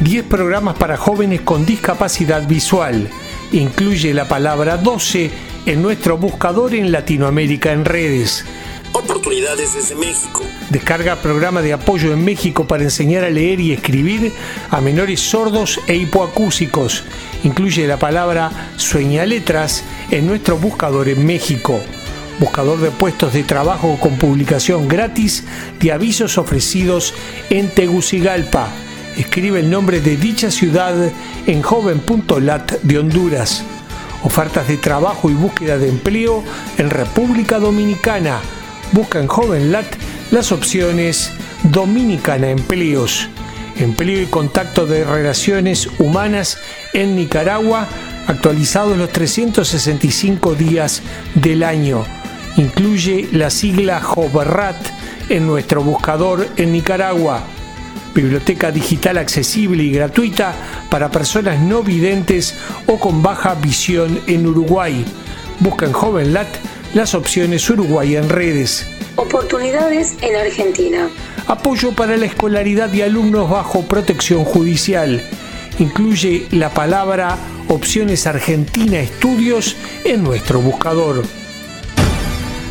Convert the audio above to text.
10 programas para jóvenes con discapacidad visual. Incluye la palabra 12 en nuestro buscador en Latinoamérica en redes. Oportunidades desde México. Descarga programa de apoyo en México para enseñar a leer y escribir a menores sordos e hipoacúsicos. Incluye la palabra sueña letras en nuestro buscador en México. Buscador de puestos de trabajo con publicación gratis de avisos ofrecidos en Tegucigalpa escribe el nombre de dicha ciudad en joven.lat de Honduras. Ofertas de trabajo y búsqueda de empleo en República Dominicana. Busca en JovenLat las opciones Dominicana Empleos. Empleo y contacto de relaciones humanas en Nicaragua, actualizados los 365 días del año. Incluye la sigla JOVRAT en nuestro buscador en Nicaragua biblioteca digital accesible y gratuita para personas no videntes o con baja visión en Uruguay. Busca en JovenLat las opciones Uruguay en redes. Oportunidades en Argentina. Apoyo para la escolaridad de alumnos bajo protección judicial. Incluye la palabra Opciones Argentina Estudios en nuestro buscador.